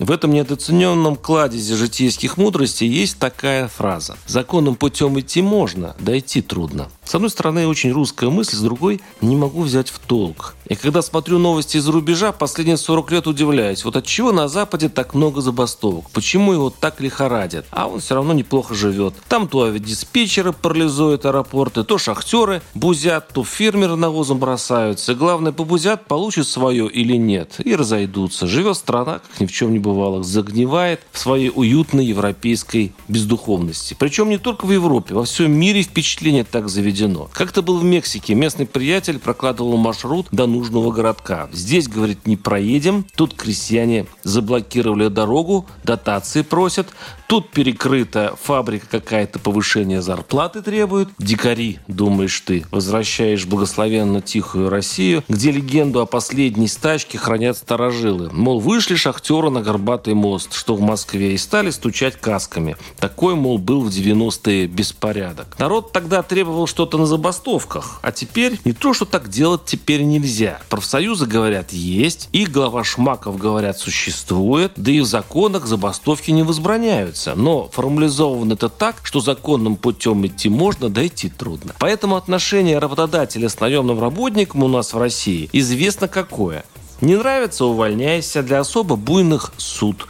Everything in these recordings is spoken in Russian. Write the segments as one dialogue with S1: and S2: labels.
S1: в этом недооцененном кладезе житейских мудростей есть такая фраза. «Законным путем идти можно, дойти трудно». С одной стороны, очень русская мысль, с другой – не могу взять в толк. И когда смотрю новости из-за рубежа, последние 40 лет удивляюсь. Вот от чего на Западе так много забастовок? Почему его так лихорадят? А он все равно неплохо живет. Там то авиадиспетчеры парализуют аэропорты, то шахтеры бузят, то фермеры навозом бросаются. И главное, побузят, получат свое или нет. И разойдутся. Живет страна, как ни в чем не бывало, загнивает в своей уютной европейской бездуховности. Причем не только в Европе, во всем мире впечатление так заведено. Как-то был в Мексике. Местный приятель прокладывал маршрут до нужного городка. Здесь, говорит, не проедем. Тут крестьяне заблокировали дорогу, дотации просят. Тут перекрыта фабрика какая-то, повышение зарплаты требует. Дикари, думаешь ты, возвращаешь благословенно тихую Россию, где легенду о последней стачке хранят старожилы. Мол, вышли шахтеры на горбатый мост, что в Москве, и стали стучать касками. Такой, мол, был в 90-е беспорядок. Народ тогда требовал что-то на забастовках, а теперь не то, что так делать теперь нельзя. Профсоюзы говорят есть, их глава Шмаков говорят существует, да и в законах забастовки не возбраняются но формализовано это так, что законным путем идти можно, дойти трудно. Поэтому отношение работодателя с наемным работником у нас в России известно какое. Не нравится – увольняйся, для особо буйных – суд.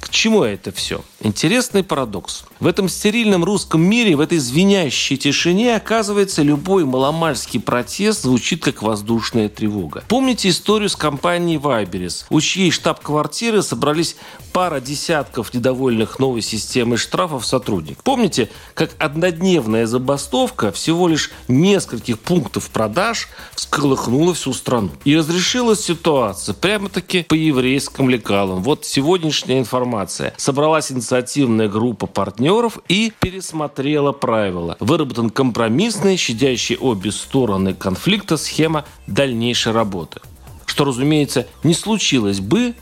S1: К чему это все? Интересный парадокс. В этом стерильном русском мире, в этой звенящей тишине, оказывается, любой маломальский протест звучит как воздушная тревога. Помните историю с компанией Вайберис, у чьей штаб-квартиры собрались пара десятков недовольных новой системой штрафов сотрудников? Помните, как однодневная забастовка всего лишь нескольких пунктов продаж всколыхнула всю страну? И разрешилась ситуация прямо-таки по еврейским лекалам. Вот сегодняшняя информация. Собралась инициативная группа партнеров и пересмотрела правила. Выработан компромиссный, щадящий обе стороны конфликта схема дальнейшей работы. Что, разумеется, не случилось бы,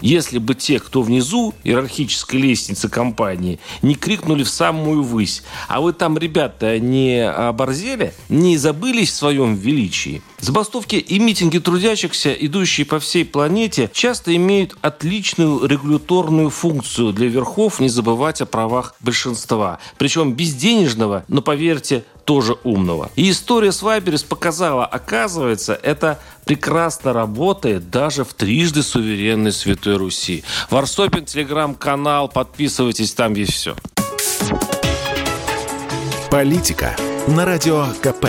S1: если бы те, кто внизу иерархической лестницы компании, не крикнули в самую высь, а вы там, ребята, не оборзели, не забылись в своем величии. Забастовки и митинги трудящихся, идущие по всей планете, часто имеют отличную регуляторную функцию для верхов не забывать о правах большинства. Причем безденежного, но, поверьте, тоже умного. И история с Вайберис показала, оказывается, это прекрасно работает даже в трижды суверенной Святой Руси. Варсопин, телеграм-канал, подписывайтесь, там есть все.
S2: Политика на радио КП.